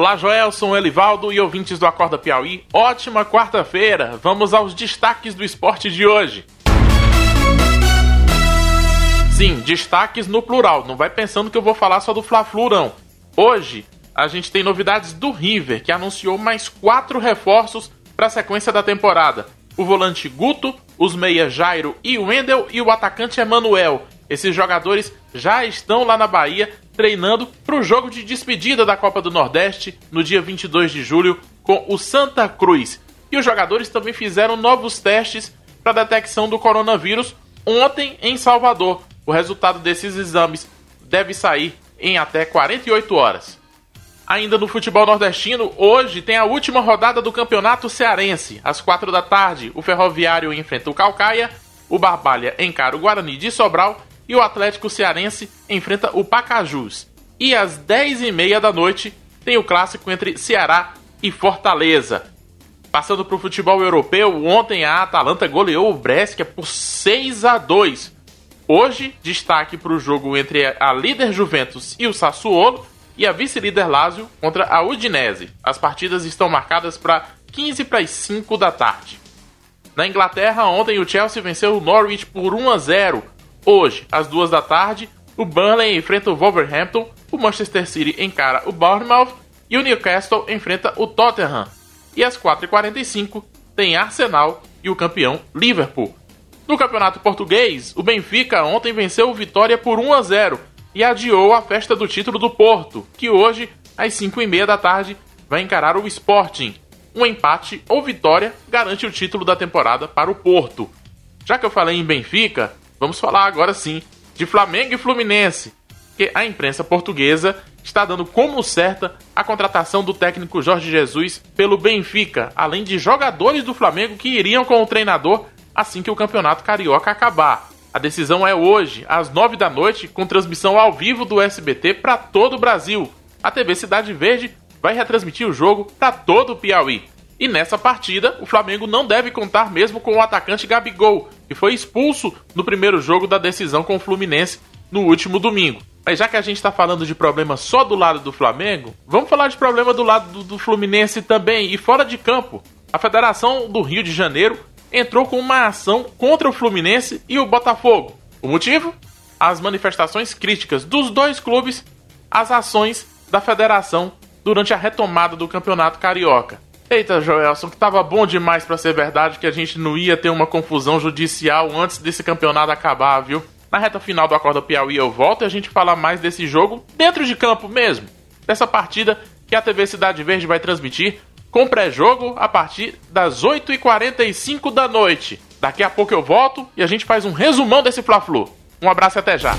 Olá, Joelson, Elivaldo e ouvintes do Acorda Piauí. Ótima quarta-feira. Vamos aos destaques do esporte de hoje. Sim, destaques no plural. Não vai pensando que eu vou falar só do Fla-Flu, não. Hoje, a gente tem novidades do River, que anunciou mais quatro reforços para a sequência da temporada. O volante Guto, os meias Jairo e Wendel e o atacante Emanuel. Esses jogadores já estão lá na Bahia treinando para o jogo de despedida da Copa do Nordeste no dia 22 de julho com o Santa Cruz. E os jogadores também fizeram novos testes para detecção do coronavírus ontem em Salvador. O resultado desses exames deve sair em até 48 horas. Ainda no futebol nordestino, hoje tem a última rodada do Campeonato Cearense. Às 4 da tarde, o Ferroviário enfrenta o Calcaia, o Barbalha encara o Guarani de Sobral e o Atlético Cearense enfrenta o Pacajus. E às 10h30 da noite tem o clássico entre Ceará e Fortaleza. Passando para o futebol europeu, ontem a Atalanta goleou o Brescia por 6 a 2. Hoje, destaque para o jogo entre a líder Juventus e o Sassuolo e a vice-líder Lazio contra a Udinese. As partidas estão marcadas para 15 para as 5 da tarde. Na Inglaterra, ontem o Chelsea venceu o Norwich por 1 a 0 Hoje, às duas da tarde, o Burnley enfrenta o Wolverhampton, o Manchester City encara o Bournemouth e o Newcastle enfrenta o Tottenham. E às 4h45 tem Arsenal e o campeão Liverpool. No Campeonato Português, o Benfica ontem venceu o Vitória por 1 a 0 e adiou a festa do título do Porto, que hoje, às 5h30 da tarde, vai encarar o Sporting. Um empate ou vitória garante o título da temporada para o Porto. Já que eu falei em Benfica, Vamos falar agora sim de Flamengo e Fluminense, que a imprensa portuguesa está dando como certa a contratação do técnico Jorge Jesus pelo Benfica, além de jogadores do Flamengo que iriam com o treinador assim que o campeonato carioca acabar. A decisão é hoje, às 9 da noite, com transmissão ao vivo do SBT para todo o Brasil. A TV Cidade Verde vai retransmitir o jogo para todo o Piauí. E nessa partida, o Flamengo não deve contar mesmo com o atacante Gabigol, que foi expulso no primeiro jogo da decisão com o Fluminense no último domingo. Mas já que a gente está falando de problema só do lado do Flamengo, vamos falar de problema do lado do, do Fluminense também e fora de campo. A Federação do Rio de Janeiro entrou com uma ação contra o Fluminense e o Botafogo. O motivo? As manifestações críticas dos dois clubes às ações da federação durante a retomada do Campeonato Carioca. Eita, Joelson, que tava bom demais para ser verdade que a gente não ia ter uma confusão judicial antes desse campeonato acabar, viu? Na reta final do Acorda Piauí eu volto e a gente fala mais desse jogo dentro de campo mesmo. Dessa partida que a TV Cidade Verde vai transmitir com pré-jogo a partir das 8h45 da noite. Daqui a pouco eu volto e a gente faz um resumão desse Fla-Flu. Um abraço e até já.